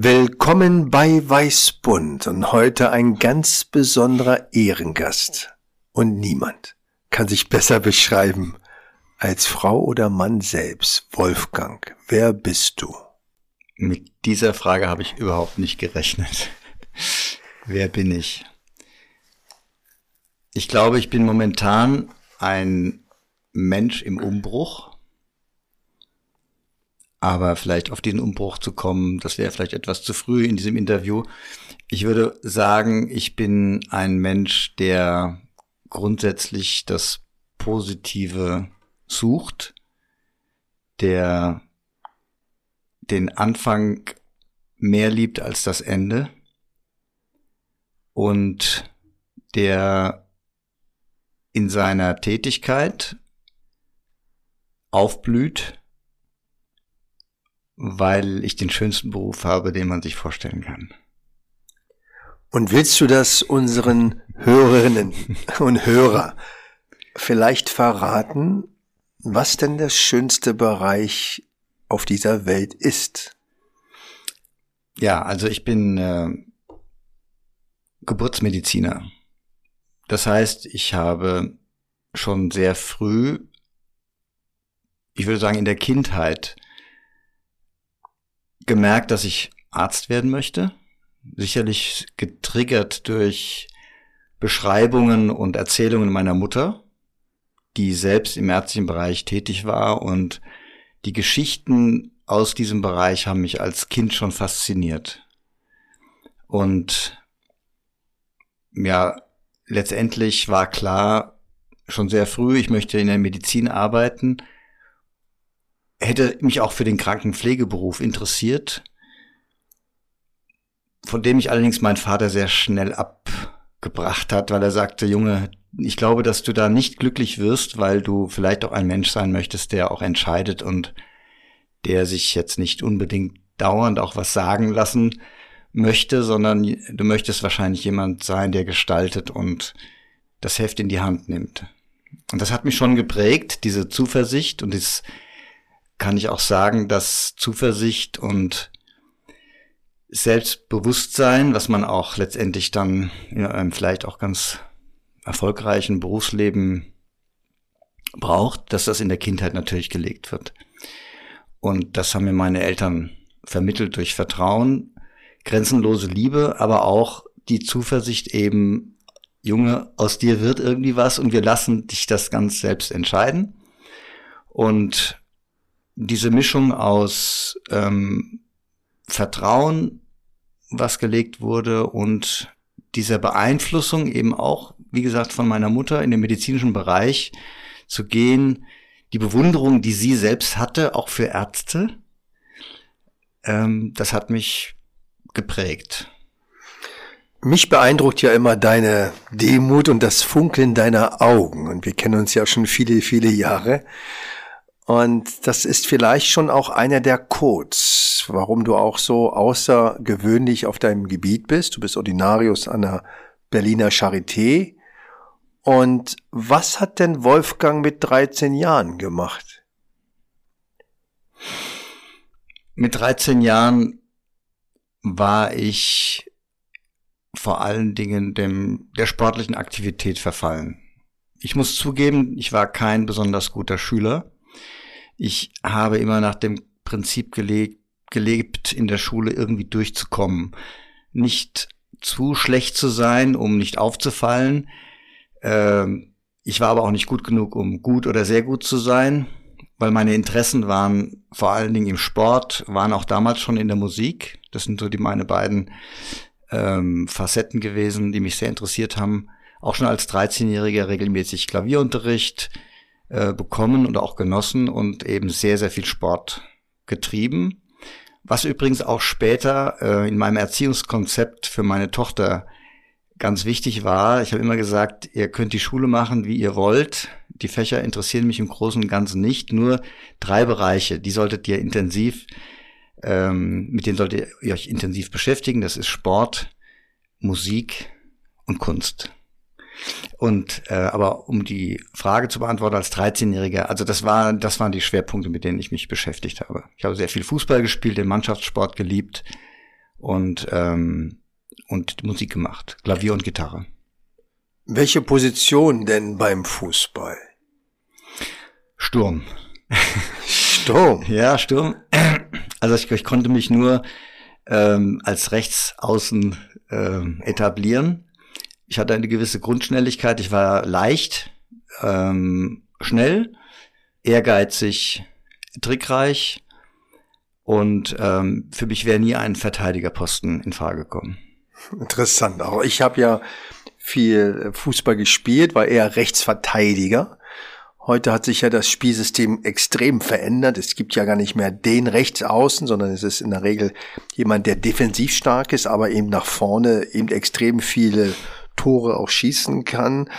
Willkommen bei Weißbund und heute ein ganz besonderer Ehrengast. Und niemand kann sich besser beschreiben als Frau oder Mann selbst. Wolfgang, wer bist du? Mit dieser Frage habe ich überhaupt nicht gerechnet. wer bin ich? Ich glaube, ich bin momentan ein Mensch im Umbruch aber vielleicht auf den Umbruch zu kommen, das wäre vielleicht etwas zu früh in diesem Interview. Ich würde sagen, ich bin ein Mensch, der grundsätzlich das Positive sucht, der den Anfang mehr liebt als das Ende und der in seiner Tätigkeit aufblüht weil ich den schönsten Beruf habe, den man sich vorstellen kann. Und willst du das unseren Hörerinnen und Hörer vielleicht verraten, was denn der schönste Bereich auf dieser Welt ist? Ja, also ich bin äh, Geburtsmediziner. Das heißt, ich habe schon sehr früh, ich würde sagen in der Kindheit, gemerkt, dass ich Arzt werden möchte. Sicherlich getriggert durch Beschreibungen und Erzählungen meiner Mutter, die selbst im ärztlichen Bereich tätig war und die Geschichten aus diesem Bereich haben mich als Kind schon fasziniert. Und ja, letztendlich war klar, schon sehr früh, ich möchte in der Medizin arbeiten hätte mich auch für den Krankenpflegeberuf interessiert, von dem ich allerdings mein Vater sehr schnell abgebracht hat, weil er sagte, Junge, ich glaube, dass du da nicht glücklich wirst, weil du vielleicht auch ein Mensch sein möchtest, der auch entscheidet und der sich jetzt nicht unbedingt dauernd auch was sagen lassen möchte, sondern du möchtest wahrscheinlich jemand sein, der gestaltet und das Heft in die Hand nimmt. Und das hat mich schon geprägt, diese Zuversicht und dieses kann ich auch sagen, dass Zuversicht und Selbstbewusstsein, was man auch letztendlich dann in einem vielleicht auch ganz erfolgreichen Berufsleben braucht, dass das in der Kindheit natürlich gelegt wird. Und das haben mir meine Eltern vermittelt durch Vertrauen, grenzenlose Liebe, aber auch die Zuversicht eben, Junge, aus dir wird irgendwie was und wir lassen dich das ganz selbst entscheiden. Und diese Mischung aus ähm, Vertrauen, was gelegt wurde, und dieser Beeinflussung eben auch, wie gesagt, von meiner Mutter in den medizinischen Bereich zu gehen, die Bewunderung, die sie selbst hatte, auch für Ärzte, ähm, das hat mich geprägt. Mich beeindruckt ja immer deine Demut und das Funkeln deiner Augen. Und wir kennen uns ja schon viele, viele Jahre. Und das ist vielleicht schon auch einer der Codes, warum du auch so außergewöhnlich auf deinem Gebiet bist. Du bist Ordinarius an der Berliner Charité. Und was hat denn Wolfgang mit 13 Jahren gemacht? Mit 13 Jahren war ich vor allen Dingen dem, der sportlichen Aktivität verfallen. Ich muss zugeben, ich war kein besonders guter Schüler ich habe immer nach dem Prinzip gelebt, gelebt, in der Schule irgendwie durchzukommen. Nicht zu schlecht zu sein, um nicht aufzufallen. Ähm, ich war aber auch nicht gut genug, um gut oder sehr gut zu sein, weil meine Interessen waren vor allen Dingen im Sport, waren auch damals schon in der Musik. Das sind so die meine beiden ähm, Facetten gewesen, die mich sehr interessiert haben. Auch schon als 13-Jähriger regelmäßig Klavierunterricht, äh, bekommen und auch genossen und eben sehr, sehr viel Sport getrieben. Was übrigens auch später äh, in meinem Erziehungskonzept für meine Tochter ganz wichtig war. Ich habe immer gesagt, ihr könnt die Schule machen, wie ihr wollt. Die Fächer interessieren mich im Großen und Ganzen nicht. Nur drei Bereiche, die solltet ihr intensiv, ähm, mit denen solltet ihr euch intensiv beschäftigen. Das ist Sport, Musik und Kunst. Und äh, aber um die Frage zu beantworten als 13-Jähriger, also das war, das waren die Schwerpunkte, mit denen ich mich beschäftigt habe. Ich habe sehr viel Fußball gespielt, den Mannschaftssport geliebt und ähm, und Musik gemacht, Klavier und Gitarre. Welche Position denn beim Fußball? Sturm. Sturm. ja, Sturm. Also ich, ich konnte mich nur ähm, als Rechtsaußen ähm, etablieren ich hatte eine gewisse Grundschnelligkeit. Ich war leicht, ähm, schnell, ehrgeizig, trickreich und ähm, für mich wäre nie ein Verteidigerposten in Frage gekommen. Interessant. Auch ich habe ja viel Fußball gespielt, war eher Rechtsverteidiger. Heute hat sich ja das Spielsystem extrem verändert. Es gibt ja gar nicht mehr den Rechtsaußen, sondern es ist in der Regel jemand, der defensiv stark ist, aber eben nach vorne eben extrem viele Tore auch schießen kann.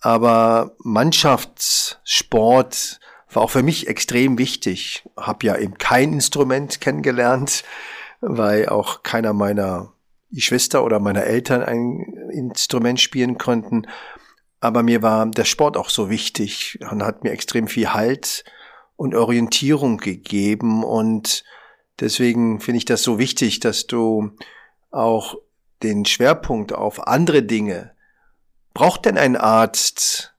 Aber Mannschaftssport war auch für mich extrem wichtig. Hab ja eben kein Instrument kennengelernt, weil auch keiner meiner Geschwister oder meiner Eltern ein Instrument spielen konnten. Aber mir war der Sport auch so wichtig und hat mir extrem viel Halt und Orientierung gegeben. Und deswegen finde ich das so wichtig, dass du auch den Schwerpunkt auf andere Dinge. Braucht denn ein Arzt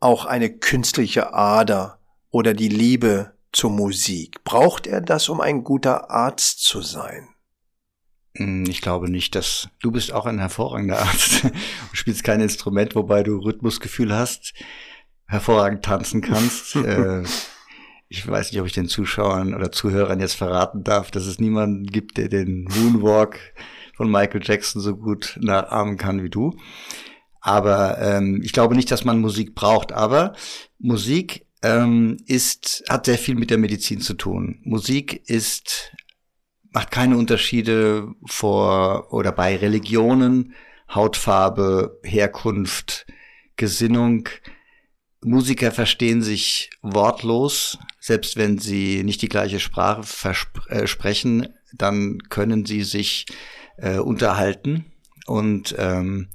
auch eine künstliche Ader oder die Liebe zur Musik? Braucht er das, um ein guter Arzt zu sein? Hm, ich glaube nicht, dass du bist auch ein hervorragender Arzt. Du spielst kein Instrument, wobei du Rhythmusgefühl hast, hervorragend tanzen kannst. Äh, ich weiß nicht, ob ich den Zuschauern oder Zuhörern jetzt verraten darf, dass es niemanden gibt, der den Moonwalk von Michael Jackson so gut nachahmen kann wie du. Aber ähm, ich glaube nicht, dass man Musik braucht. Aber Musik ähm, ist, hat sehr viel mit der Medizin zu tun. Musik ist, macht keine Unterschiede vor oder bei Religionen, Hautfarbe, Herkunft, Gesinnung. Musiker verstehen sich wortlos, selbst wenn sie nicht die gleiche Sprache äh, sprechen, dann können sie sich äh, unterhalten. Und ähm,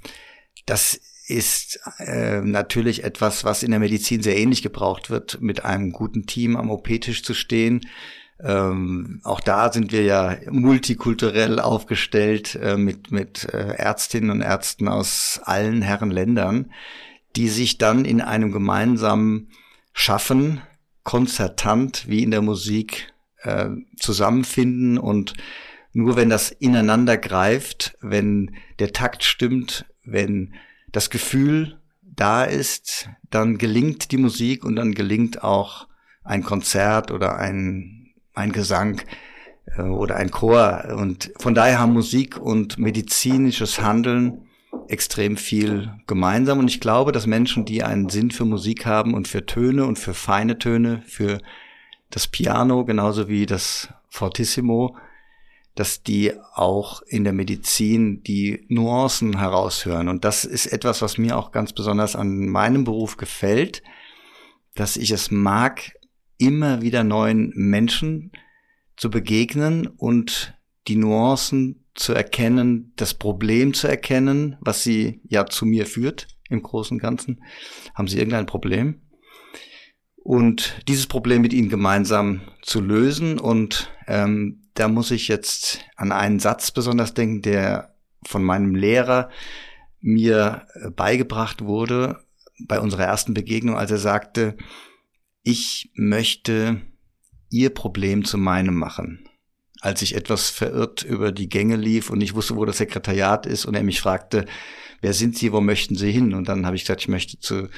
das ist äh, natürlich etwas, was in der Medizin sehr ähnlich gebraucht wird, mit einem guten Team am OP-Tisch zu stehen. Ähm, auch da sind wir ja multikulturell aufgestellt äh, mit, mit äh, Ärztinnen und Ärzten aus allen Herren Ländern, die sich dann in einem gemeinsamen Schaffen, konzertant wie in der Musik, äh, zusammenfinden und nur wenn das ineinander greift, wenn der Takt stimmt, wenn das Gefühl da ist, dann gelingt die Musik und dann gelingt auch ein Konzert oder ein, ein Gesang äh, oder ein Chor. Und von daher haben Musik und medizinisches Handeln extrem viel gemeinsam. Und ich glaube, dass Menschen, die einen Sinn für Musik haben und für Töne und für feine Töne, für das Piano genauso wie das Fortissimo, dass die auch in der Medizin die Nuancen heraushören. Und das ist etwas, was mir auch ganz besonders an meinem Beruf gefällt, dass ich es mag, immer wieder neuen Menschen zu begegnen und die Nuancen zu erkennen, das Problem zu erkennen, was sie ja zu mir führt im Großen und Ganzen. Haben sie irgendein Problem? Und dieses Problem mit ihnen gemeinsam zu lösen und ähm, da muss ich jetzt an einen Satz besonders denken, der von meinem Lehrer mir äh, beigebracht wurde bei unserer ersten Begegnung, als er sagte, ich möchte ihr Problem zu meinem machen. Als ich etwas verirrt über die Gänge lief und ich wusste, wo das Sekretariat ist und er mich fragte, wer sind Sie, wo möchten Sie hin? Und dann habe ich gesagt, ich möchte zu,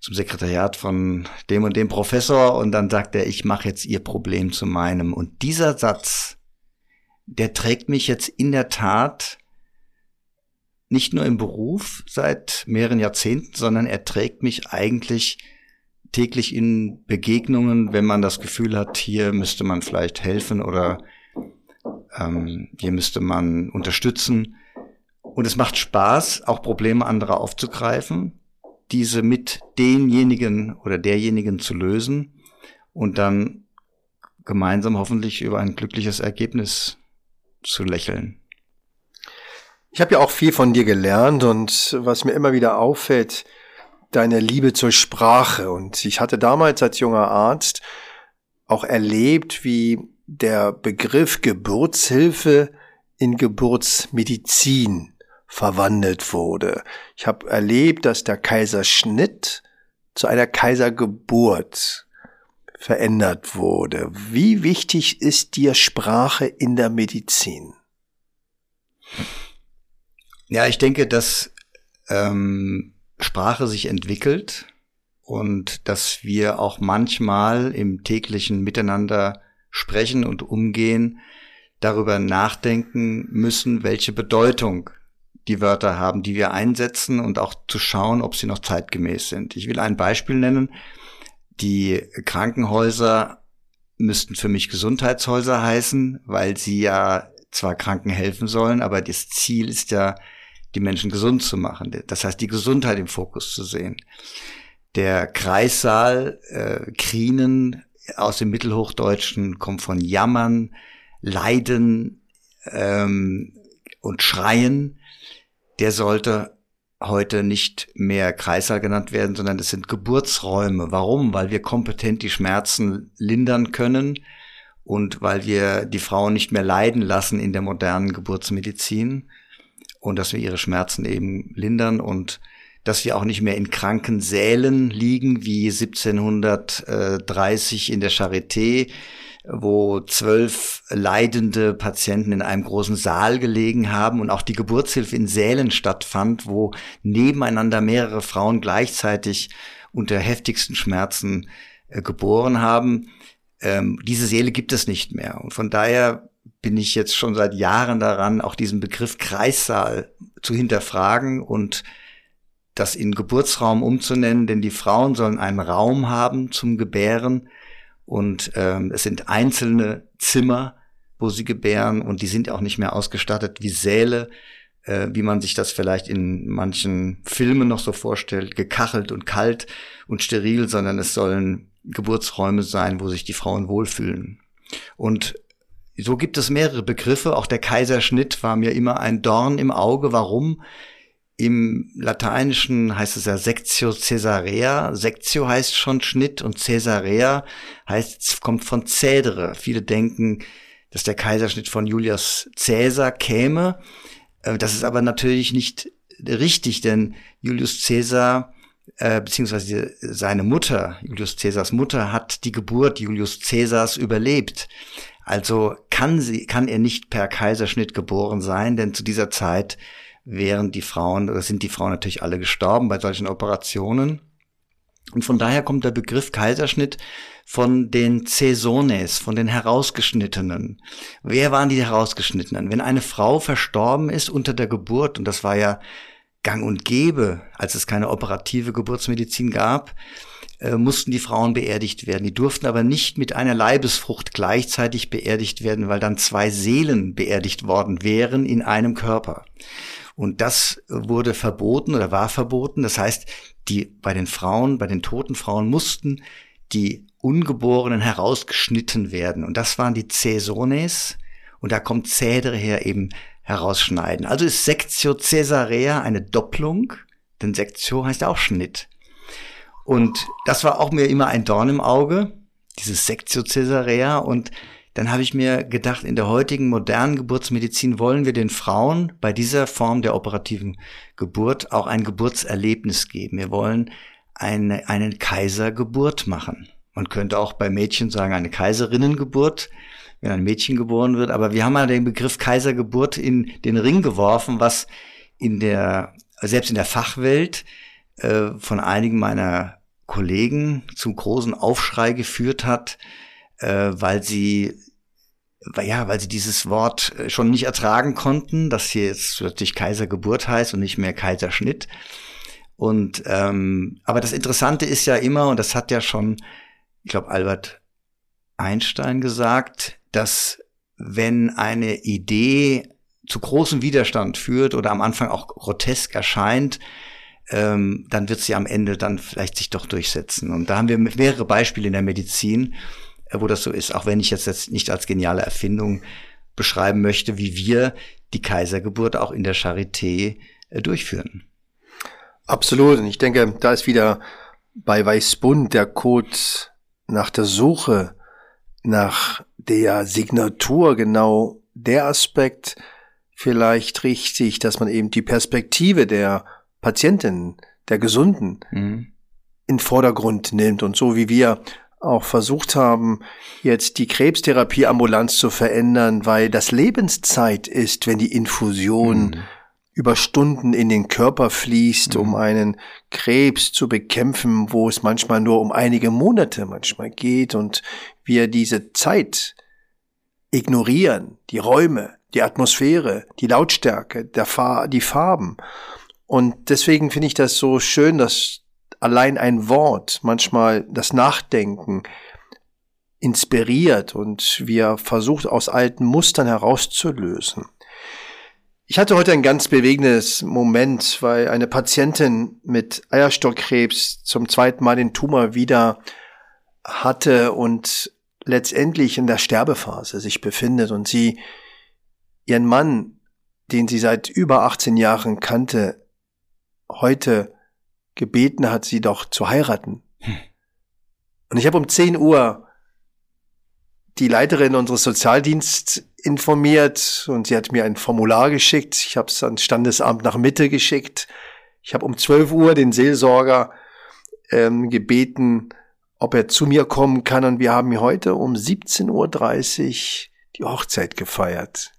zum Sekretariat von dem und dem Professor und dann sagt er, ich mache jetzt Ihr Problem zu meinem. Und dieser Satz, der trägt mich jetzt in der Tat nicht nur im Beruf seit mehreren Jahrzehnten, sondern er trägt mich eigentlich täglich in Begegnungen, wenn man das Gefühl hat, hier müsste man vielleicht helfen oder ähm, hier müsste man unterstützen. Und es macht Spaß, auch Probleme anderer aufzugreifen, diese mit denjenigen oder derjenigen zu lösen und dann gemeinsam hoffentlich über ein glückliches Ergebnis zu lächeln. Ich habe ja auch viel von dir gelernt und was mir immer wieder auffällt, deine Liebe zur Sprache. Und ich hatte damals als junger Arzt auch erlebt, wie der Begriff Geburtshilfe in Geburtsmedizin verwandelt wurde. Ich habe erlebt, dass der Kaiserschnitt zu einer Kaisergeburt verändert wurde. Wie wichtig ist dir Sprache in der Medizin? Ja, ich denke, dass ähm, Sprache sich entwickelt und dass wir auch manchmal im täglichen Miteinander sprechen und umgehen, darüber nachdenken müssen, welche Bedeutung die Wörter haben, die wir einsetzen und auch zu schauen, ob sie noch zeitgemäß sind. Ich will ein Beispiel nennen. Die Krankenhäuser müssten für mich Gesundheitshäuser heißen, weil sie ja zwar Kranken helfen sollen, aber das Ziel ist ja, die Menschen gesund zu machen. Das heißt, die Gesundheit im Fokus zu sehen. Der Kreissaal äh, Krinen aus dem Mittelhochdeutschen kommt von Jammern, Leiden ähm, und Schreien. Der sollte heute nicht mehr Kreissaal genannt werden, sondern es sind Geburtsräume. Warum? Weil wir kompetent die Schmerzen lindern können und weil wir die Frauen nicht mehr leiden lassen in der modernen Geburtsmedizin und dass wir ihre Schmerzen eben lindern und dass wir auch nicht mehr in Krankensälen liegen wie 1730 in der Charité, wo zwölf leidende Patienten in einem großen Saal gelegen haben und auch die Geburtshilfe in Sälen stattfand, wo nebeneinander mehrere Frauen gleichzeitig unter heftigsten Schmerzen äh, geboren haben. Ähm, diese Säle gibt es nicht mehr. Und von daher bin ich jetzt schon seit Jahren daran, auch diesen Begriff Kreissaal zu hinterfragen und das in Geburtsraum umzunennen, denn die Frauen sollen einen Raum haben zum Gebären und ähm, es sind einzelne Zimmer, wo sie gebären und die sind auch nicht mehr ausgestattet wie Säle, äh, wie man sich das vielleicht in manchen Filmen noch so vorstellt, gekachelt und kalt und steril, sondern es sollen Geburtsräume sein, wo sich die Frauen wohlfühlen. Und so gibt es mehrere Begriffe. Auch der Kaiserschnitt war mir immer ein Dorn im Auge. Warum? Im Lateinischen heißt es ja Sectio Caesarea. Sectio heißt schon Schnitt und Caesarea heißt, kommt von Cädere. Viele denken, dass der Kaiserschnitt von Julius Caesar käme. Äh, das ist aber natürlich nicht richtig, denn Julius Caesar äh, beziehungsweise seine Mutter, Julius Caesars Mutter, hat die Geburt Julius Caesars überlebt. Also kann sie, kann er nicht per Kaiserschnitt geboren sein, denn zu dieser Zeit wären die Frauen oder sind die Frauen natürlich alle gestorben bei solchen Operationen. Und von daher kommt der Begriff Kaiserschnitt von den Cäsones, von den Herausgeschnittenen. Wer waren die Herausgeschnittenen? Wenn eine Frau verstorben ist unter der Geburt, und das war ja gang und gäbe, als es keine operative Geburtsmedizin gab, äh, mussten die Frauen beerdigt werden. Die durften aber nicht mit einer Leibesfrucht gleichzeitig beerdigt werden, weil dann zwei Seelen beerdigt worden wären in einem Körper. Und das wurde verboten oder war verboten. Das heißt, die, bei den Frauen, bei den toten Frauen mussten die Ungeborenen herausgeschnitten werden. Und das waren die Cäsones. Und da kommt Cädere her eben herausschneiden. Also ist Sectio Caesarea eine Doppelung, denn Sektio heißt auch Schnitt. Und das war auch mir immer ein Dorn im Auge, dieses Sectio Caesarea. Und dann habe ich mir gedacht, in der heutigen modernen Geburtsmedizin wollen wir den Frauen bei dieser Form der operativen Geburt auch ein Geburtserlebnis geben. Wir wollen eine, eine Kaisergeburt machen. Man könnte auch bei Mädchen sagen, eine Kaiserinnengeburt, wenn ein Mädchen geboren wird. Aber wir haben mal den Begriff Kaisergeburt in den Ring geworfen, was in der, selbst in der Fachwelt äh, von einigen meiner Kollegen zu großen Aufschrei geführt hat, äh, weil sie ja, weil sie dieses Wort äh, schon nicht ertragen konnten, dass hier jetzt plötzlich Kaisergeburt heißt und nicht mehr Kaiserschnitt. Und ähm, aber das Interessante ist ja immer, und das hat ja schon, ich glaube, Albert Einstein gesagt, dass wenn eine Idee zu großem Widerstand führt oder am Anfang auch grotesk erscheint, ähm, dann wird sie am Ende dann vielleicht sich doch durchsetzen. Und da haben wir mehrere Beispiele in der Medizin, wo das so ist, auch wenn ich jetzt, jetzt nicht als geniale Erfindung beschreiben möchte, wie wir die Kaisergeburt auch in der Charité äh, durchführen. Absolut. Und ich denke, da ist wieder bei Weißbund der Code nach der Suche nach der Signatur genau der Aspekt vielleicht richtig, dass man eben die Perspektive der Patientin, der Gesunden mhm. in Vordergrund nimmt und so wie wir auch versucht haben, jetzt die Krebstherapie ambulanz zu verändern, weil das Lebenszeit ist, wenn die Infusion mhm. über Stunden in den Körper fließt, mhm. um einen Krebs zu bekämpfen, wo es manchmal nur um einige Monate manchmal geht und wir diese Zeit ignorieren, die Räume, die Atmosphäre, die Lautstärke, der Fa die Farben. Und deswegen finde ich das so schön, dass allein ein Wort manchmal das Nachdenken inspiriert und wir versucht aus alten Mustern herauszulösen. Ich hatte heute ein ganz bewegendes Moment, weil eine Patientin mit Eierstockkrebs zum zweiten Mal den Tumor wieder hatte und letztendlich in der Sterbephase sich befindet und sie ihren Mann, den sie seit über 18 Jahren kannte, heute gebeten hat, sie doch zu heiraten. Hm. Und ich habe um 10 Uhr die Leiterin unseres Sozialdienstes informiert und sie hat mir ein Formular geschickt. Ich habe es ans Standesamt nach Mitte geschickt. Ich habe um 12 Uhr den Seelsorger ähm, gebeten, ob er zu mir kommen kann. Und wir haben heute um 17.30 Uhr die Hochzeit gefeiert.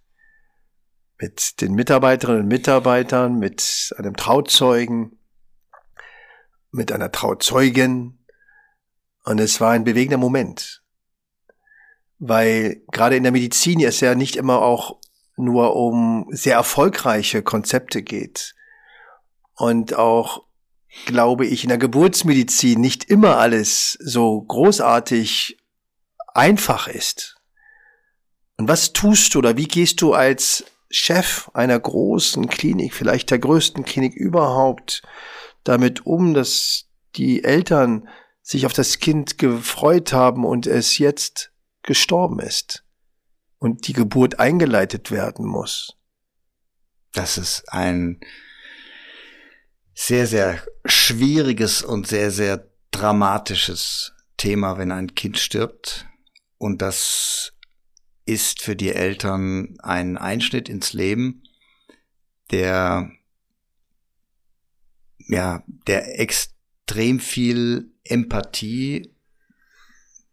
Mit den Mitarbeiterinnen und Mitarbeitern, mit einem Trauzeugen, mit einer Trauzeugin. Und es war ein bewegender Moment. Weil gerade in der Medizin es ja nicht immer auch nur um sehr erfolgreiche Konzepte geht. Und auch, glaube ich, in der Geburtsmedizin nicht immer alles so großartig einfach ist. Und was tust du oder wie gehst du als Chef einer großen Klinik, vielleicht der größten Klinik überhaupt, damit um, dass die Eltern sich auf das Kind gefreut haben und es jetzt gestorben ist und die Geburt eingeleitet werden muss. Das ist ein sehr, sehr schwieriges und sehr, sehr dramatisches Thema, wenn ein Kind stirbt. Und das ist für die Eltern ein Einschnitt ins Leben, der ja, der extrem viel Empathie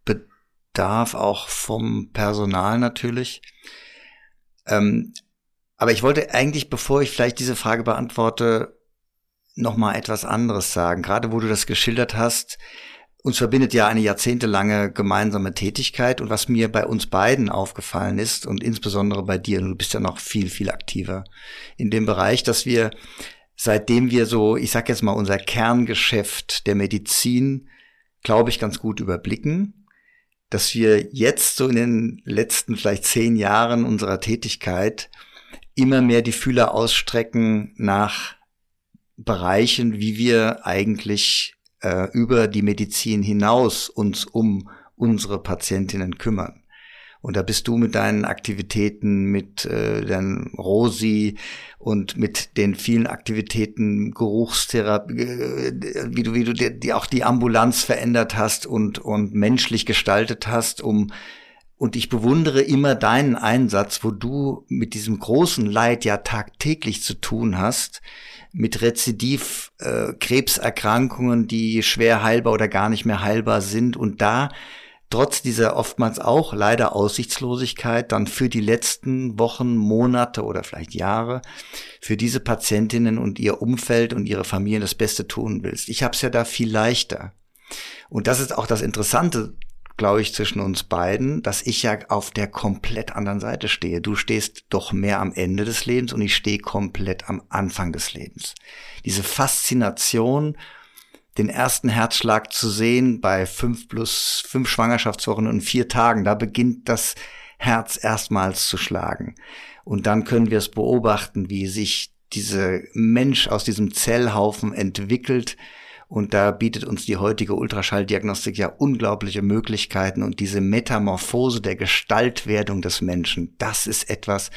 bedarf, auch vom Personal natürlich. Ähm, aber ich wollte eigentlich, bevor ich vielleicht diese Frage beantworte, noch mal etwas anderes sagen. Gerade wo du das geschildert hast, uns verbindet ja eine jahrzehntelange gemeinsame Tätigkeit und was mir bei uns beiden aufgefallen ist und insbesondere bei dir, du bist ja noch viel, viel aktiver in dem Bereich, dass wir seitdem wir so, ich sag jetzt mal, unser Kerngeschäft der Medizin, glaube ich, ganz gut überblicken, dass wir jetzt so in den letzten vielleicht zehn Jahren unserer Tätigkeit immer mehr die Fühler ausstrecken nach Bereichen, wie wir eigentlich äh, über die Medizin hinaus uns um unsere Patientinnen kümmern. Und da bist du mit deinen Aktivitäten, mit äh, den Rosi und mit den vielen Aktivitäten Geruchstherapie, äh, wie du, wie du dir, die auch die Ambulanz verändert hast und, und menschlich gestaltet hast, um und ich bewundere immer deinen Einsatz, wo du mit diesem großen Leid ja tagtäglich zu tun hast, mit Rezidiv, äh, Krebserkrankungen, die schwer heilbar oder gar nicht mehr heilbar sind. Und da trotz dieser oftmals auch leider Aussichtslosigkeit dann für die letzten Wochen, Monate oder vielleicht Jahre für diese Patientinnen und ihr Umfeld und ihre Familien das Beste tun willst. Ich habe es ja da viel leichter. Und das ist auch das Interessante, glaube ich, zwischen uns beiden, dass ich ja auf der komplett anderen Seite stehe. Du stehst doch mehr am Ende des Lebens und ich stehe komplett am Anfang des Lebens. Diese Faszination den ersten Herzschlag zu sehen bei fünf plus fünf Schwangerschaftswochen und vier Tagen. Da beginnt das Herz erstmals zu schlagen. Und dann können wir es beobachten, wie sich dieser Mensch aus diesem Zellhaufen entwickelt. Und da bietet uns die heutige Ultraschalldiagnostik ja unglaubliche Möglichkeiten. Und diese Metamorphose der Gestaltwerdung des Menschen, das ist etwas,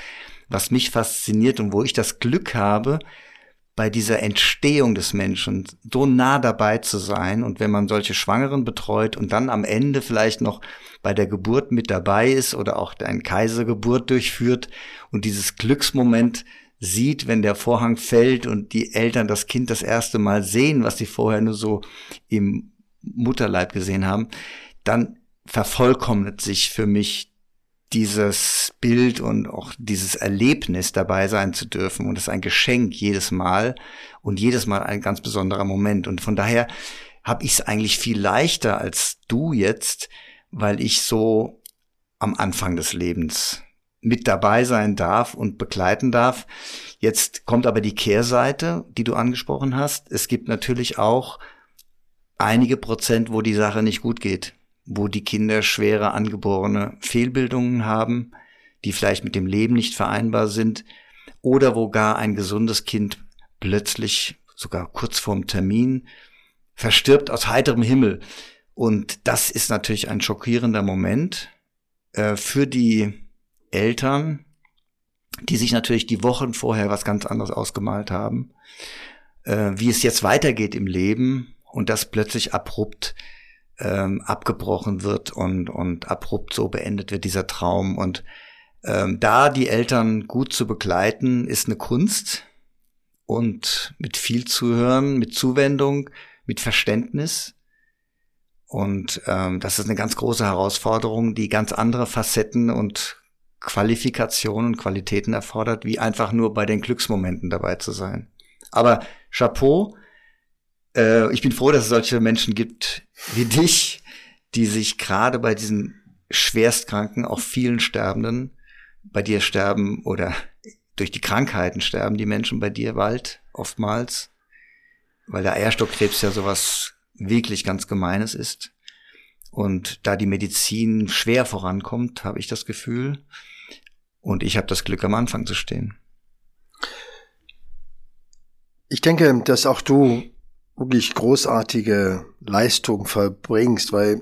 was mich fasziniert und wo ich das Glück habe, bei dieser Entstehung des Menschen so nah dabei zu sein. Und wenn man solche Schwangeren betreut und dann am Ende vielleicht noch bei der Geburt mit dabei ist oder auch eine Kaisergeburt durchführt und dieses Glücksmoment sieht, wenn der Vorhang fällt und die Eltern das Kind das erste Mal sehen, was sie vorher nur so im Mutterleib gesehen haben, dann vervollkommnet sich für mich dieses Bild und auch dieses Erlebnis dabei sein zu dürfen. Und es ist ein Geschenk jedes Mal und jedes Mal ein ganz besonderer Moment. Und von daher habe ich es eigentlich viel leichter als du jetzt, weil ich so am Anfang des Lebens mit dabei sein darf und begleiten darf. Jetzt kommt aber die Kehrseite, die du angesprochen hast. Es gibt natürlich auch einige Prozent, wo die Sache nicht gut geht, wo die Kinder schwere angeborene Fehlbildungen haben, die vielleicht mit dem Leben nicht vereinbar sind oder wo gar ein gesundes Kind plötzlich, sogar kurz vorm Termin, verstirbt aus heiterem Himmel. Und das ist natürlich ein schockierender Moment äh, für die Eltern, die sich natürlich die Wochen vorher was ganz anderes ausgemalt haben, äh, wie es jetzt weitergeht im Leben und das plötzlich abrupt ähm, abgebrochen wird und, und abrupt so beendet wird, dieser Traum. Und ähm, da die Eltern gut zu begleiten, ist eine Kunst und mit viel Zuhören, mit Zuwendung, mit Verständnis. Und ähm, das ist eine ganz große Herausforderung, die ganz andere Facetten und Qualifikationen und Qualitäten erfordert, wie einfach nur bei den Glücksmomenten dabei zu sein. Aber Chapeau, äh, ich bin froh, dass es solche Menschen gibt wie dich, die sich gerade bei diesen Schwerstkranken, auch vielen Sterbenden, bei dir sterben oder durch die Krankheiten sterben die Menschen bei dir bald, oftmals, weil der Eierstockkrebs ja sowas wirklich ganz Gemeines ist. Und da die Medizin schwer vorankommt, habe ich das Gefühl, und ich habe das Glück, am Anfang zu stehen. Ich denke, dass auch du wirklich großartige Leistung verbringst, weil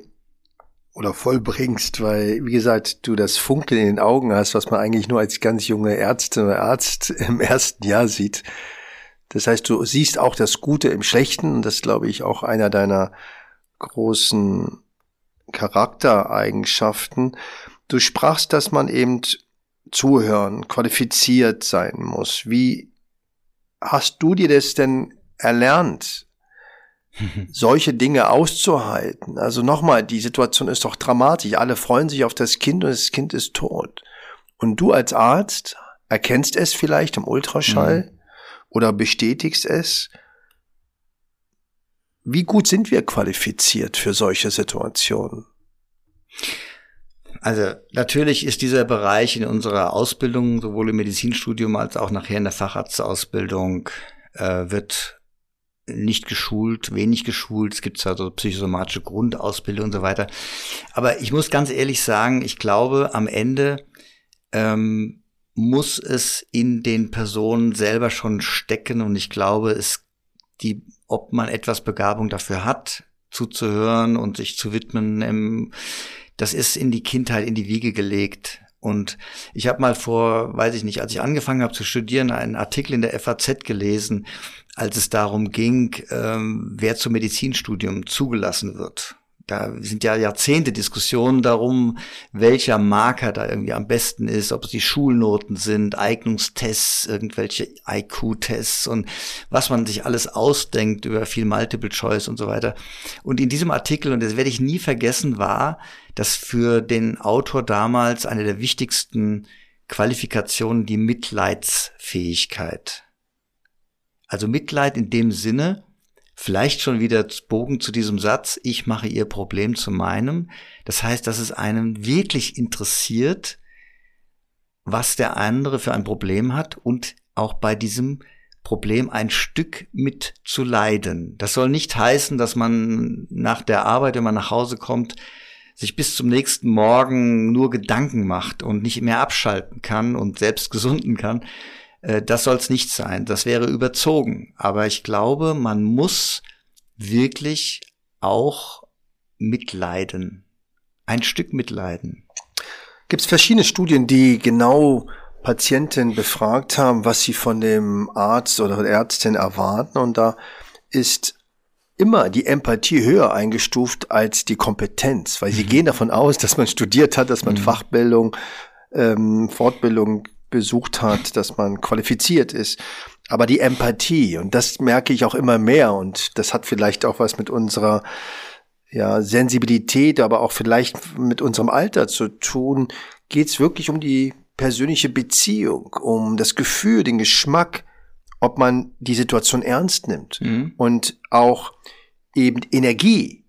oder vollbringst, weil, wie gesagt, du das Funkeln in den Augen hast, was man eigentlich nur als ganz junge Ärztin oder Arzt im ersten Jahr sieht. Das heißt, du siehst auch das Gute im Schlechten und das glaube ich auch einer deiner großen Charaktereigenschaften. Du sprachst, dass man eben zuhören, qualifiziert sein muss. Wie hast du dir das denn erlernt, solche Dinge auszuhalten? Also nochmal, die Situation ist doch dramatisch. Alle freuen sich auf das Kind und das Kind ist tot. Und du als Arzt erkennst es vielleicht im Ultraschall mhm. oder bestätigst es. Wie gut sind wir qualifiziert für solche Situationen? Also natürlich ist dieser Bereich in unserer Ausbildung, sowohl im Medizinstudium als auch nachher in der Facharztausbildung, äh, wird nicht geschult, wenig geschult. Es gibt zwar so psychosomatische Grundausbildung und so weiter. Aber ich muss ganz ehrlich sagen, ich glaube, am Ende ähm, muss es in den Personen selber schon stecken und ich glaube, es die, ob man etwas Begabung dafür hat, zuzuhören und sich zu widmen, ähm, das ist in die Kindheit, in die Wiege gelegt. Und ich habe mal vor, weiß ich nicht, als ich angefangen habe zu studieren, einen Artikel in der FAZ gelesen, als es darum ging, ähm, wer zum Medizinstudium zugelassen wird da sind ja Jahrzehnte Diskussionen darum, welcher Marker da irgendwie am besten ist, ob es die Schulnoten sind, Eignungstests, irgendwelche IQ-Tests und was man sich alles ausdenkt über viel Multiple Choice und so weiter. Und in diesem Artikel, und das werde ich nie vergessen, war, dass für den Autor damals eine der wichtigsten Qualifikationen die Mitleidsfähigkeit. Also Mitleid in dem Sinne, vielleicht schon wieder Bogen zu diesem Satz, ich mache ihr Problem zu meinem. Das heißt, dass es einen wirklich interessiert, was der andere für ein Problem hat und auch bei diesem Problem ein Stück mit zu leiden. Das soll nicht heißen, dass man nach der Arbeit, wenn man nach Hause kommt, sich bis zum nächsten Morgen nur Gedanken macht und nicht mehr abschalten kann und selbst gesunden kann, das soll es nicht sein. Das wäre überzogen. Aber ich glaube, man muss wirklich auch mitleiden. Ein Stück mitleiden. Gibt es verschiedene Studien, die genau Patienten befragt haben, was sie von dem Arzt oder Ärztin erwarten. Und da ist immer die Empathie höher eingestuft als die Kompetenz, weil sie mhm. gehen davon aus, dass man studiert hat, dass man mhm. Fachbildung, ähm, Fortbildung besucht hat, dass man qualifiziert ist. Aber die Empathie, und das merke ich auch immer mehr, und das hat vielleicht auch was mit unserer ja, Sensibilität, aber auch vielleicht mit unserem Alter zu tun, geht es wirklich um die persönliche Beziehung, um das Gefühl, den Geschmack, ob man die Situation ernst nimmt mhm. und auch eben Energie,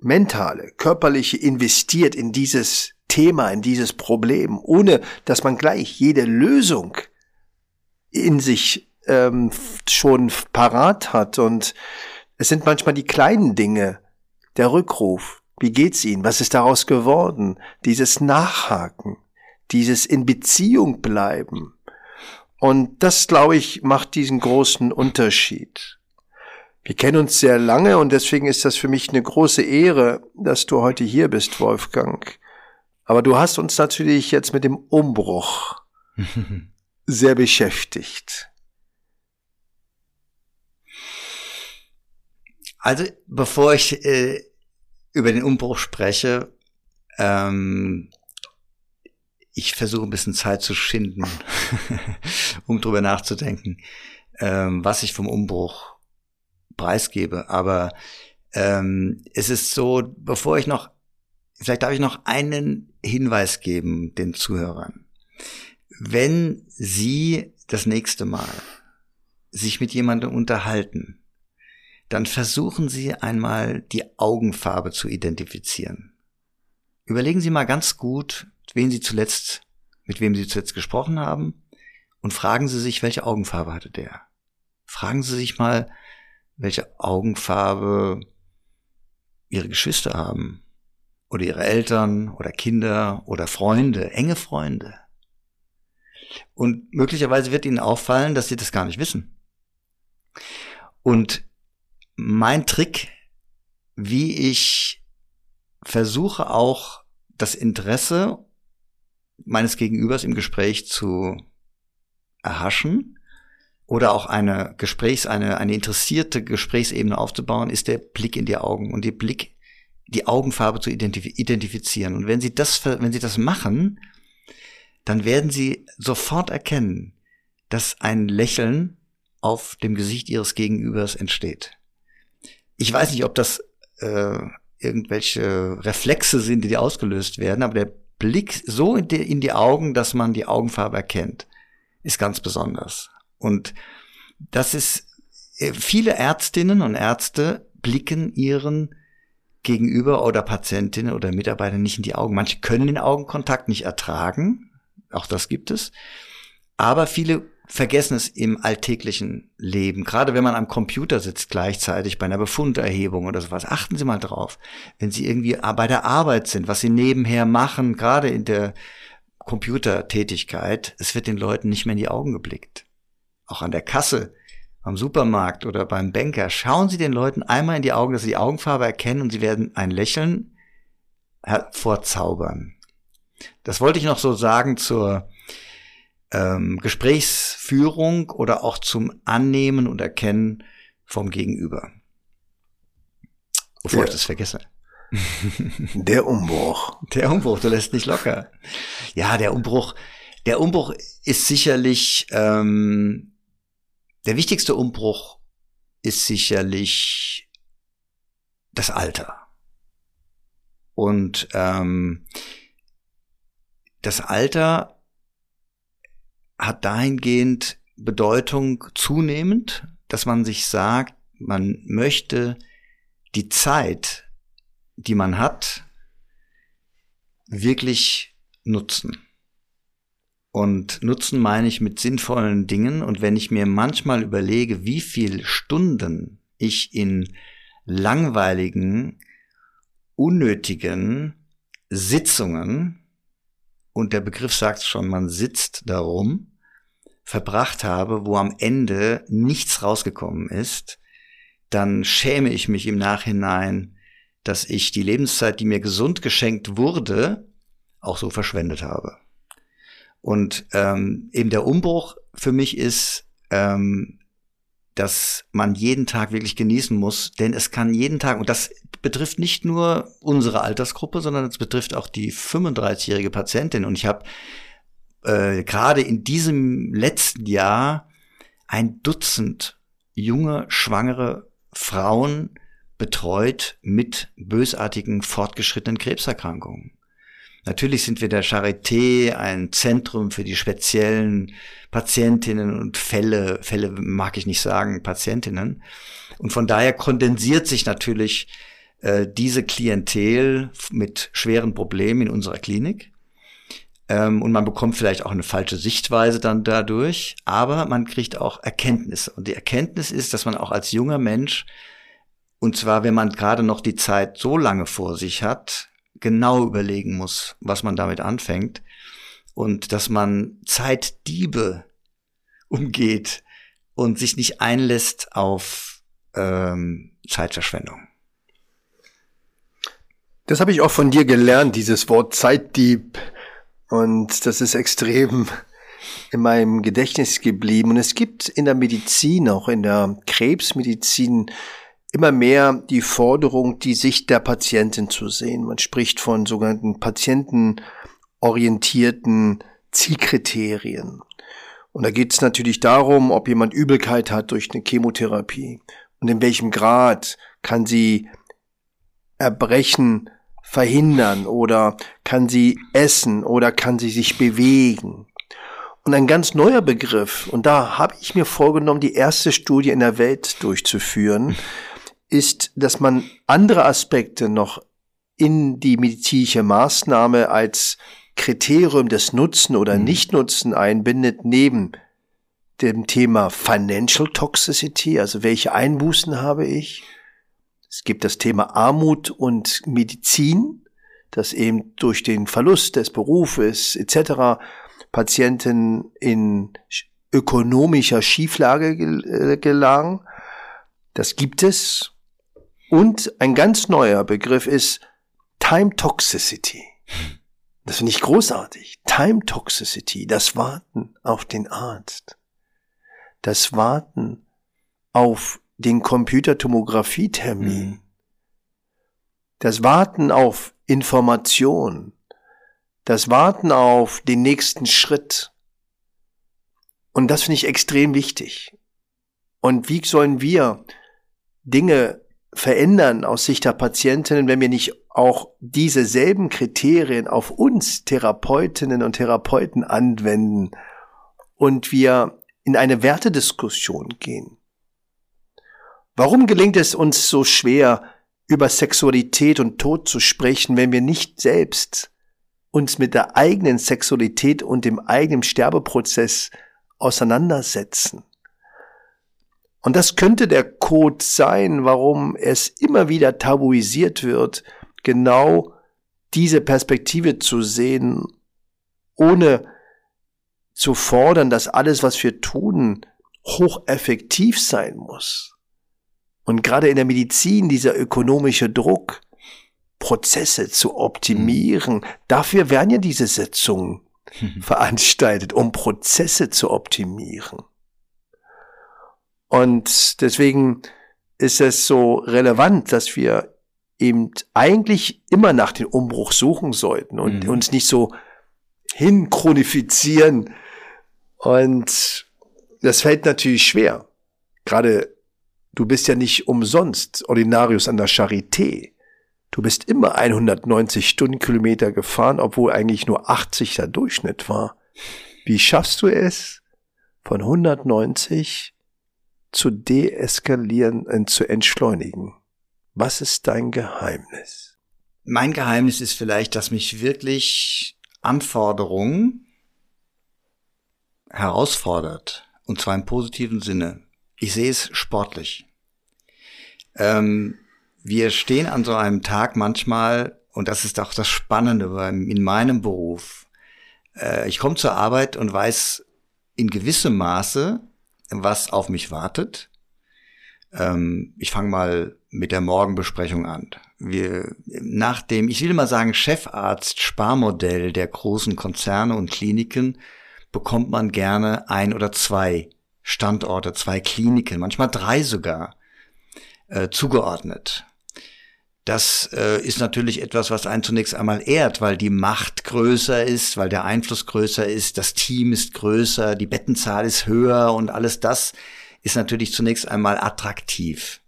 mentale, körperliche investiert in dieses Thema, in dieses Problem, ohne dass man gleich jede Lösung in sich ähm, schon parat hat. Und es sind manchmal die kleinen Dinge, der Rückruf, wie geht's Ihnen, was ist daraus geworden, dieses Nachhaken, dieses in Beziehung bleiben. Und das, glaube ich, macht diesen großen Unterschied. Wir kennen uns sehr lange und deswegen ist das für mich eine große Ehre, dass du heute hier bist, Wolfgang. Aber du hast uns natürlich jetzt mit dem Umbruch sehr beschäftigt. Also bevor ich äh, über den Umbruch spreche, ähm, ich versuche ein bisschen Zeit zu schinden, um drüber nachzudenken, ähm, was ich vom Umbruch preisgebe. Aber ähm, es ist so, bevor ich noch, vielleicht darf ich noch einen Hinweis geben den Zuhörern. Wenn Sie das nächste Mal sich mit jemandem unterhalten, dann versuchen Sie einmal die Augenfarbe zu identifizieren. Überlegen Sie mal ganz gut, wen Sie zuletzt, mit wem Sie zuletzt gesprochen haben und fragen Sie sich, welche Augenfarbe hatte der? Fragen Sie sich mal, welche Augenfarbe Ihre Geschwister haben oder Ihre Eltern oder Kinder oder Freunde, enge Freunde. Und möglicherweise wird Ihnen auffallen, dass Sie das gar nicht wissen. Und mein Trick, wie ich versuche auch das Interesse meines Gegenübers im Gespräch zu erhaschen oder auch eine Gesprächs, eine, eine interessierte Gesprächsebene aufzubauen, ist der Blick in die Augen und die Blick, die Augenfarbe zu identif identifizieren. Und wenn Sie das, wenn Sie das machen, dann werden Sie sofort erkennen, dass ein Lächeln auf dem Gesicht Ihres Gegenübers entsteht ich weiß nicht, ob das äh, irgendwelche Reflexe sind, die ausgelöst werden, aber der Blick so in die, in die Augen, dass man die Augenfarbe erkennt, ist ganz besonders. Und das ist, äh, viele Ärztinnen und Ärzte blicken ihren Gegenüber oder Patientinnen oder Mitarbeitern nicht in die Augen. Manche können den Augenkontakt nicht ertragen, auch das gibt es. Aber viele vergessen es im alltäglichen Leben. Gerade wenn man am Computer sitzt gleichzeitig bei einer Befunderhebung oder sowas. Achten Sie mal drauf. Wenn Sie irgendwie bei der Arbeit sind, was Sie nebenher machen, gerade in der Computertätigkeit, es wird den Leuten nicht mehr in die Augen geblickt. Auch an der Kasse, am Supermarkt oder beim Banker. Schauen Sie den Leuten einmal in die Augen, dass Sie die Augenfarbe erkennen und Sie werden ein Lächeln hervorzaubern. Das wollte ich noch so sagen zur ähm, Gesprächsführung oder auch zum Annehmen und Erkennen vom Gegenüber. Bevor ja. ich das vergesse. Der Umbruch. Der Umbruch, du lässt nicht locker. Ja, der Umbruch. Der Umbruch ist sicherlich ähm, der wichtigste Umbruch ist sicherlich das Alter. Und ähm, das Alter hat dahingehend Bedeutung zunehmend, dass man sich sagt, man möchte die Zeit, die man hat, wirklich nutzen. Und nutzen meine ich mit sinnvollen Dingen. Und wenn ich mir manchmal überlege, wie viel Stunden ich in langweiligen unnötigen Sitzungen, und der Begriff sagt schon, man sitzt darum, verbracht habe, wo am Ende nichts rausgekommen ist, dann schäme ich mich im Nachhinein, dass ich die Lebenszeit, die mir gesund geschenkt wurde, auch so verschwendet habe. Und ähm, eben der Umbruch für mich ist, ähm, dass man jeden Tag wirklich genießen muss, denn es kann jeden Tag, und das betrifft nicht nur unsere Altersgruppe, sondern es betrifft auch die 35-jährige Patientin. Und ich habe äh, gerade in diesem letzten Jahr ein Dutzend junge, schwangere Frauen betreut mit bösartigen, fortgeschrittenen Krebserkrankungen. Natürlich sind wir der Charité ein Zentrum für die speziellen Patientinnen und Fälle, Fälle mag ich nicht sagen, Patientinnen. Und von daher kondensiert sich natürlich äh, diese Klientel mit schweren Problemen in unserer Klinik. Ähm, und man bekommt vielleicht auch eine falsche Sichtweise dann dadurch, aber man kriegt auch Erkenntnisse. Und die Erkenntnis ist, dass man auch als junger Mensch, und zwar wenn man gerade noch die Zeit so lange vor sich hat, genau überlegen muss, was man damit anfängt und dass man Zeitdiebe umgeht und sich nicht einlässt auf ähm, Zeitverschwendung. Das habe ich auch von dir gelernt, dieses Wort Zeitdieb. Und das ist extrem in meinem Gedächtnis geblieben. Und es gibt in der Medizin, auch in der Krebsmedizin, immer mehr die Forderung, die Sicht der Patientin zu sehen. Man spricht von sogenannten patientenorientierten Zielkriterien. Und da geht es natürlich darum, ob jemand Übelkeit hat durch eine Chemotherapie und in welchem Grad kann sie Erbrechen verhindern oder kann sie essen oder kann sie sich bewegen. Und ein ganz neuer Begriff, und da habe ich mir vorgenommen, die erste Studie in der Welt durchzuführen, ist, dass man andere Aspekte noch in die medizinische Maßnahme als Kriterium des Nutzen oder mhm. Nichtnutzen einbindet, neben dem Thema Financial Toxicity, also welche Einbußen habe ich. Es gibt das Thema Armut und Medizin, das eben durch den Verlust des Berufes etc. Patienten in ökonomischer Schieflage äh, gelangen. Das gibt es. Und ein ganz neuer Begriff ist Time Toxicity. Das finde ich großartig. Time Toxicity, das Warten auf den Arzt. Das Warten auf den Computertomographietermin. Mhm. Das Warten auf Information. Das Warten auf den nächsten Schritt. Und das finde ich extrem wichtig. Und wie sollen wir Dinge verändern aus Sicht der Patientinnen, wenn wir nicht auch diese selben Kriterien auf uns Therapeutinnen und Therapeuten anwenden und wir in eine Wertediskussion gehen. Warum gelingt es uns so schwer, über Sexualität und Tod zu sprechen, wenn wir nicht selbst uns mit der eigenen Sexualität und dem eigenen Sterbeprozess auseinandersetzen? Und das könnte der Code sein, warum es immer wieder tabuisiert wird, genau diese Perspektive zu sehen, ohne zu fordern, dass alles, was wir tun, hocheffektiv sein muss. Und gerade in der Medizin dieser ökonomische Druck, Prozesse zu optimieren, mhm. dafür werden ja diese Sitzungen mhm. veranstaltet, um Prozesse zu optimieren. Und deswegen ist es so relevant, dass wir eben eigentlich immer nach dem Umbruch suchen sollten und mhm. uns nicht so hinchronifzieren. Und das fällt natürlich schwer. Gerade du bist ja nicht umsonst Ordinarius an der Charité. Du bist immer 190 Stundenkilometer gefahren, obwohl eigentlich nur 80 der Durchschnitt war. Wie schaffst du es, von 190 zu deeskalieren und zu entschleunigen? Was ist dein Geheimnis? Mein Geheimnis ist vielleicht, dass mich wirklich Anforderungen herausfordert. Und zwar im positiven Sinne. Ich sehe es sportlich. Ähm, wir stehen an so einem Tag manchmal, und das ist auch das Spannende in meinem Beruf. Äh, ich komme zur Arbeit und weiß in gewissem Maße, was auf mich wartet. Ähm, ich fange mal mit der Morgenbesprechung an. Wir, nach dem, ich will mal sagen, Chefarzt-Sparmodell der großen Konzerne und Kliniken bekommt man gerne ein oder zwei Standorte, zwei Kliniken, manchmal drei sogar, äh, zugeordnet. Das äh, ist natürlich etwas, was einen zunächst einmal ehrt, weil die Macht größer ist, weil der Einfluss größer ist, das Team ist größer, die Bettenzahl ist höher und alles das ist natürlich zunächst einmal attraktiv.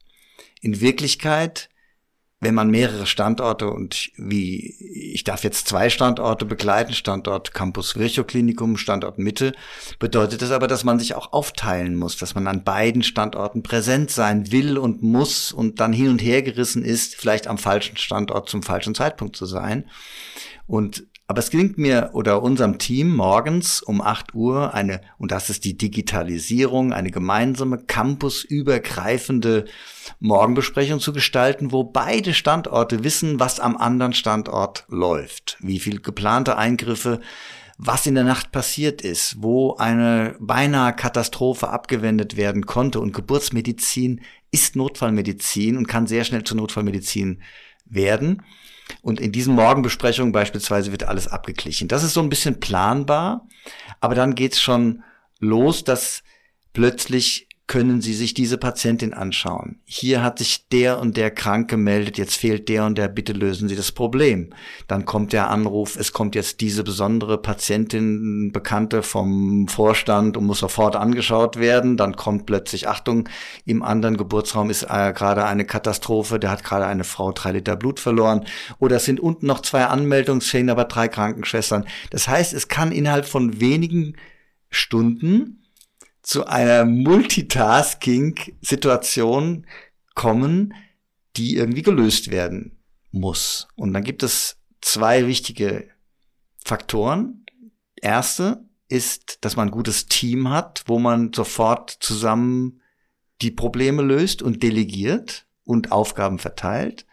In Wirklichkeit wenn man mehrere Standorte und wie ich darf jetzt zwei Standorte begleiten, Standort Campus Virchow Klinikum, Standort Mitte, bedeutet das aber, dass man sich auch aufteilen muss, dass man an beiden Standorten präsent sein will und muss und dann hin und her gerissen ist, vielleicht am falschen Standort zum falschen Zeitpunkt zu sein. Und aber es gelingt mir oder unserem Team morgens um 8 Uhr eine, und das ist die Digitalisierung, eine gemeinsame campusübergreifende Morgenbesprechung zu gestalten, wo beide Standorte wissen, was am anderen Standort läuft, wie viel geplante Eingriffe, was in der Nacht passiert ist, wo eine beinahe Katastrophe abgewendet werden konnte. Und Geburtsmedizin ist Notfallmedizin und kann sehr schnell zur Notfallmedizin werden. Und in diesen Morgenbesprechungen beispielsweise wird alles abgeglichen. Das ist so ein bisschen planbar, aber dann geht's schon los, dass plötzlich können Sie sich diese Patientin anschauen. Hier hat sich der und der krank gemeldet, jetzt fehlt der und der, bitte lösen Sie das Problem. Dann kommt der Anruf, es kommt jetzt diese besondere Patientin, Bekannte vom Vorstand und muss sofort angeschaut werden. Dann kommt plötzlich, Achtung, im anderen Geburtsraum ist äh, gerade eine Katastrophe, der hat gerade eine Frau drei Liter Blut verloren. Oder es sind unten noch zwei Anmeldungsfehlen, aber drei Krankenschwestern. Das heißt, es kann innerhalb von wenigen Stunden zu einer Multitasking-Situation kommen, die irgendwie gelöst werden muss. Und dann gibt es zwei wichtige Faktoren. Erste ist, dass man ein gutes Team hat, wo man sofort zusammen die Probleme löst und delegiert und Aufgaben verteilt.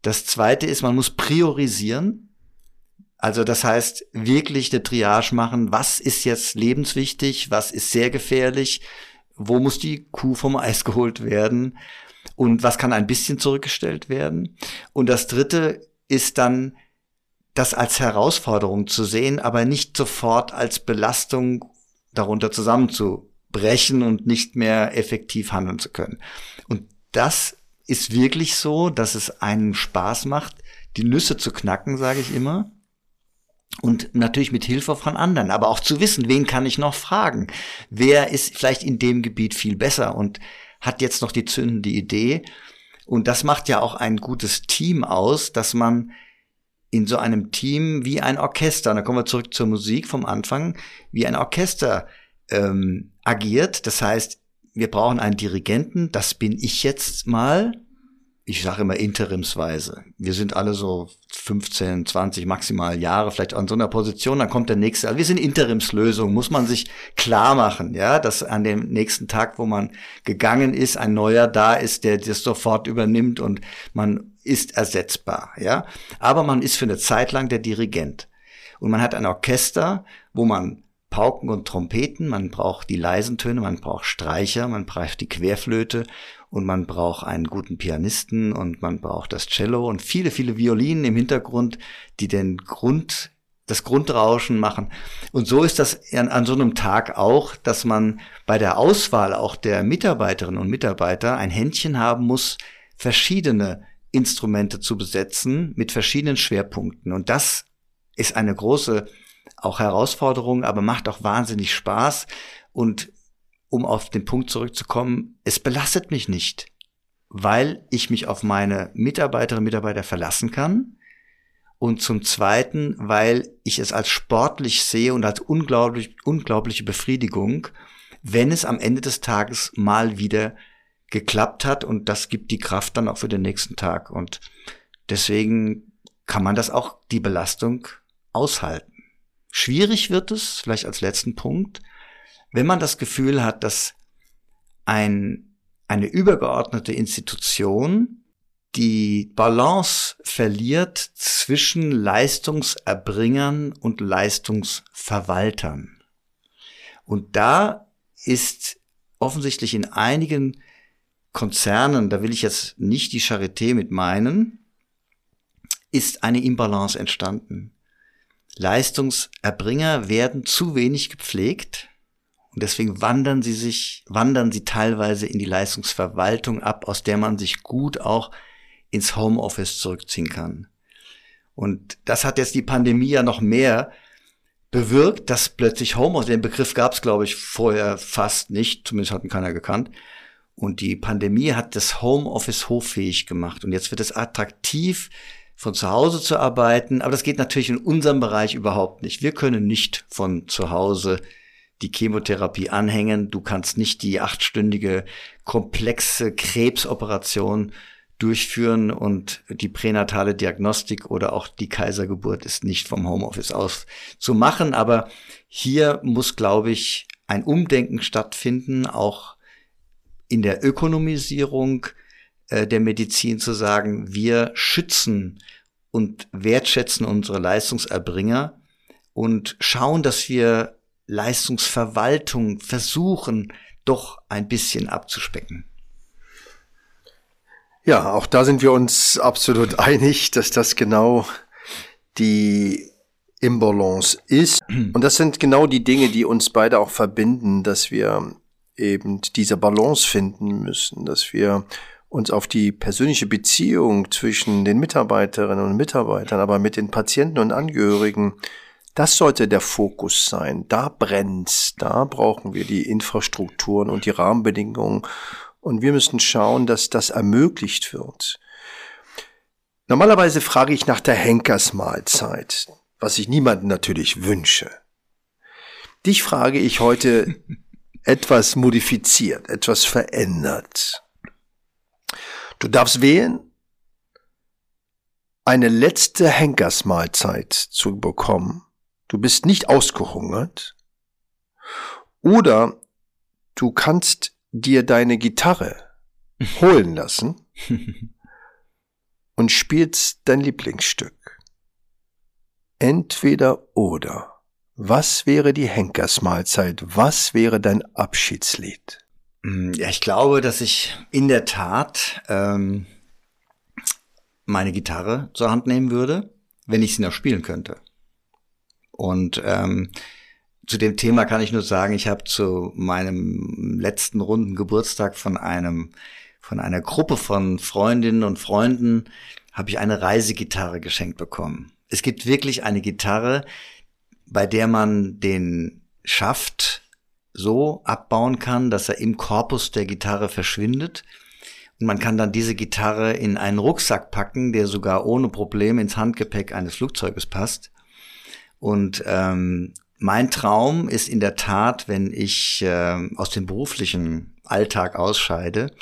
Das zweite ist, man muss priorisieren. Also das heißt, wirklich eine Triage machen, was ist jetzt lebenswichtig, was ist sehr gefährlich, wo muss die Kuh vom Eis geholt werden und was kann ein bisschen zurückgestellt werden. Und das Dritte ist dann, das als Herausforderung zu sehen, aber nicht sofort als Belastung darunter zusammenzubrechen und nicht mehr effektiv handeln zu können. Und das ist wirklich so, dass es einen Spaß macht, die Nüsse zu knacken, sage ich immer und natürlich mit Hilfe von anderen, aber auch zu wissen, wen kann ich noch fragen? Wer ist vielleicht in dem Gebiet viel besser und hat jetzt noch die zündende Idee? Und das macht ja auch ein gutes Team aus, dass man in so einem Team wie ein Orchester, da kommen wir zurück zur Musik vom Anfang, wie ein Orchester ähm, agiert. Das heißt, wir brauchen einen Dirigenten, das bin ich jetzt mal, ich sage immer interimsweise. Wir sind alle so 15, 20 maximal Jahre vielleicht an so einer Position, dann kommt der nächste. Also wir sind Interimslösung, muss man sich klar machen, ja, dass an dem nächsten Tag, wo man gegangen ist, ein neuer da ist, der das sofort übernimmt und man ist ersetzbar, ja. Aber man ist für eine Zeit lang der Dirigent. Und man hat ein Orchester, wo man Pauken und Trompeten, man braucht die leisen Töne, man braucht Streicher, man braucht die Querflöte und man braucht einen guten Pianisten und man braucht das Cello und viele, viele Violinen im Hintergrund, die den Grund, das Grundrauschen machen. Und so ist das an, an so einem Tag auch, dass man bei der Auswahl auch der Mitarbeiterinnen und Mitarbeiter ein Händchen haben muss, verschiedene Instrumente zu besetzen mit verschiedenen Schwerpunkten. Und das ist eine große auch Herausforderung, aber macht auch wahnsinnig Spaß. Und um auf den Punkt zurückzukommen, es belastet mich nicht, weil ich mich auf meine Mitarbeiterinnen und Mitarbeiter verlassen kann. Und zum Zweiten, weil ich es als sportlich sehe und als unglaublich, unglaubliche Befriedigung, wenn es am Ende des Tages mal wieder geklappt hat und das gibt die Kraft dann auch für den nächsten Tag. Und deswegen kann man das auch, die Belastung, aushalten. Schwierig wird es, vielleicht als letzten Punkt, wenn man das Gefühl hat, dass ein, eine übergeordnete Institution die Balance verliert zwischen Leistungserbringern und Leistungsverwaltern. Und da ist offensichtlich in einigen Konzernen, da will ich jetzt nicht die Charité mit meinen, ist eine Imbalance entstanden. Leistungserbringer werden zu wenig gepflegt und deswegen wandern sie sich, wandern sie teilweise in die Leistungsverwaltung ab, aus der man sich gut auch ins Homeoffice zurückziehen kann. Und das hat jetzt die Pandemie ja noch mehr bewirkt, dass plötzlich Homeoffice, den Begriff gab es, glaube ich, vorher fast nicht, zumindest hat ihn keiner gekannt. Und die Pandemie hat das Homeoffice hoffähig gemacht. Und jetzt wird es attraktiv, von zu Hause zu arbeiten. Aber das geht natürlich in unserem Bereich überhaupt nicht. Wir können nicht von zu Hause die Chemotherapie anhängen. Du kannst nicht die achtstündige komplexe Krebsoperation durchführen und die pränatale Diagnostik oder auch die Kaisergeburt ist nicht vom Homeoffice aus zu machen. Aber hier muss, glaube ich, ein Umdenken stattfinden, auch in der Ökonomisierung äh, der Medizin zu sagen, wir schützen und wertschätzen unsere Leistungserbringer und schauen, dass wir Leistungsverwaltung versuchen, doch ein bisschen abzuspecken. Ja, auch da sind wir uns absolut einig, dass das genau die Imbalance ist. Und das sind genau die Dinge, die uns beide auch verbinden, dass wir eben diese Balance finden müssen, dass wir uns auf die persönliche Beziehung zwischen den Mitarbeiterinnen und Mitarbeitern, aber mit den Patienten und Angehörigen, das sollte der Fokus sein. Da brennt's, da brauchen wir die Infrastrukturen und die Rahmenbedingungen und wir müssen schauen, dass das ermöglicht wird. Normalerweise frage ich nach der Henkersmahlzeit, was ich niemanden natürlich wünsche. Dich frage ich heute etwas modifiziert, etwas verändert. Du darfst wählen, eine letzte Henkersmahlzeit zu bekommen. Du bist nicht ausgehungert. Oder du kannst dir deine Gitarre holen lassen und spielst dein Lieblingsstück. Entweder oder. Was wäre die Henkersmahlzeit? Was wäre dein Abschiedslied? Mm, ja, ich glaube, dass ich in der Tat ähm, meine Gitarre zur Hand nehmen würde, wenn ich sie noch spielen könnte. Und ähm, zu dem Thema kann ich nur sagen, ich habe zu meinem letzten runden Geburtstag von einem von einer Gruppe von Freundinnen und Freunden habe ich eine Reisegitarre geschenkt bekommen. Es gibt wirklich eine Gitarre, bei der man den Schaft so abbauen kann, dass er im Korpus der Gitarre verschwindet. Und man kann dann diese Gitarre in einen Rucksack packen, der sogar ohne Problem ins Handgepäck eines Flugzeuges passt. Und ähm, mein Traum ist in der Tat, wenn ich äh, aus dem beruflichen Alltag ausscheide,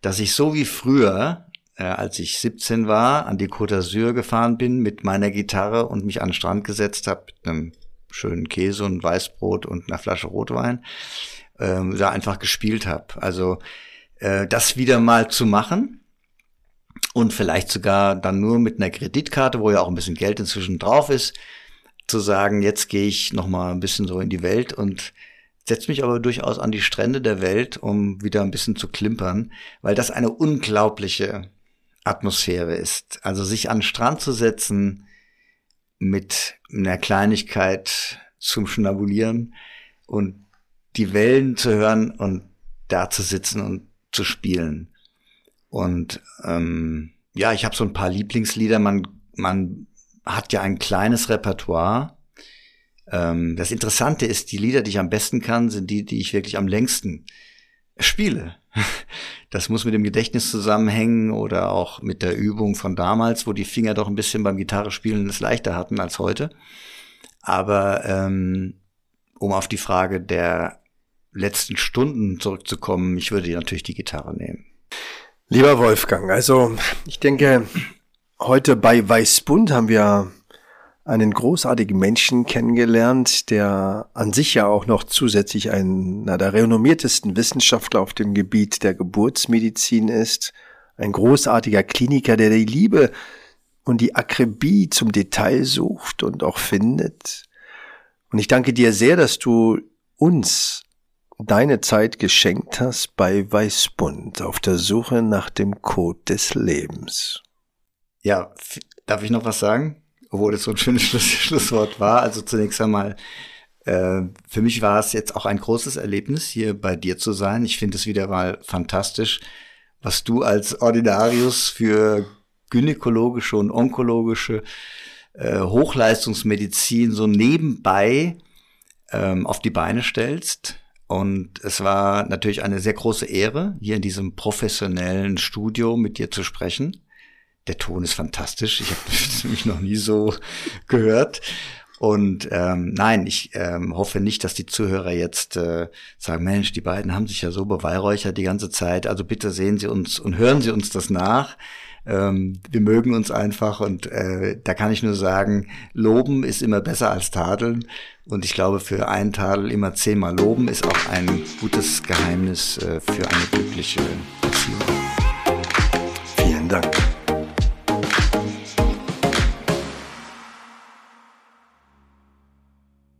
dass ich so wie früher, äh, als ich 17 war, an die Côte d'Azur gefahren bin mit meiner Gitarre und mich an den Strand gesetzt habe, mit einem schönen Käse und Weißbrot und einer Flasche Rotwein, ähm, da einfach gespielt habe. Also äh, das wieder mal zu machen und vielleicht sogar dann nur mit einer Kreditkarte, wo ja auch ein bisschen Geld inzwischen drauf ist, zu sagen, jetzt gehe ich noch mal ein bisschen so in die Welt und setze mich aber durchaus an die Strände der Welt, um wieder ein bisschen zu klimpern, weil das eine unglaubliche Atmosphäre ist. Also sich an den Strand zu setzen, mit einer Kleinigkeit zum Schnabulieren und die Wellen zu hören und da zu sitzen und zu spielen. Und ähm, ja, ich habe so ein paar Lieblingslieder. Man, man hat ja ein kleines Repertoire. Ähm, das Interessante ist, die Lieder, die ich am besten kann, sind die, die ich wirklich am längsten spiele. Das muss mit dem Gedächtnis zusammenhängen oder auch mit der Übung von damals, wo die Finger doch ein bisschen beim Gitarrespielen es leichter hatten als heute. Aber ähm, um auf die Frage der letzten Stunden zurückzukommen, ich würde natürlich die Gitarre nehmen. Lieber Wolfgang, also ich denke, heute bei Weißbund haben wir einen großartigen Menschen kennengelernt, der an sich ja auch noch zusätzlich einer der renommiertesten Wissenschaftler auf dem Gebiet der Geburtsmedizin ist, ein großartiger Kliniker, der die Liebe und die Akribie zum Detail sucht und auch findet. Und ich danke dir sehr, dass du uns deine Zeit geschenkt hast bei Weißbund auf der Suche nach dem Code des Lebens. Ja, darf ich noch was sagen? Obwohl es so ein schönes Schluss Schlusswort war. Also zunächst einmal, äh, für mich war es jetzt auch ein großes Erlebnis, hier bei dir zu sein. Ich finde es wieder mal fantastisch, was du als Ordinarius für gynäkologische und onkologische äh, Hochleistungsmedizin so nebenbei ähm, auf die Beine stellst. Und es war natürlich eine sehr große Ehre, hier in diesem professionellen Studio mit dir zu sprechen. Der Ton ist fantastisch. Ich habe mich noch nie so gehört. Und ähm, nein, ich ähm, hoffe nicht, dass die Zuhörer jetzt äh, sagen, Mensch, die beiden haben sich ja so beweihräuchert die ganze Zeit. Also bitte sehen Sie uns und hören Sie uns das nach. Ähm, wir mögen uns einfach und äh, da kann ich nur sagen, loben ist immer besser als tadeln. Und ich glaube, für einen Tadel immer zehnmal loben ist auch ein gutes Geheimnis äh, für eine glückliche Beziehung.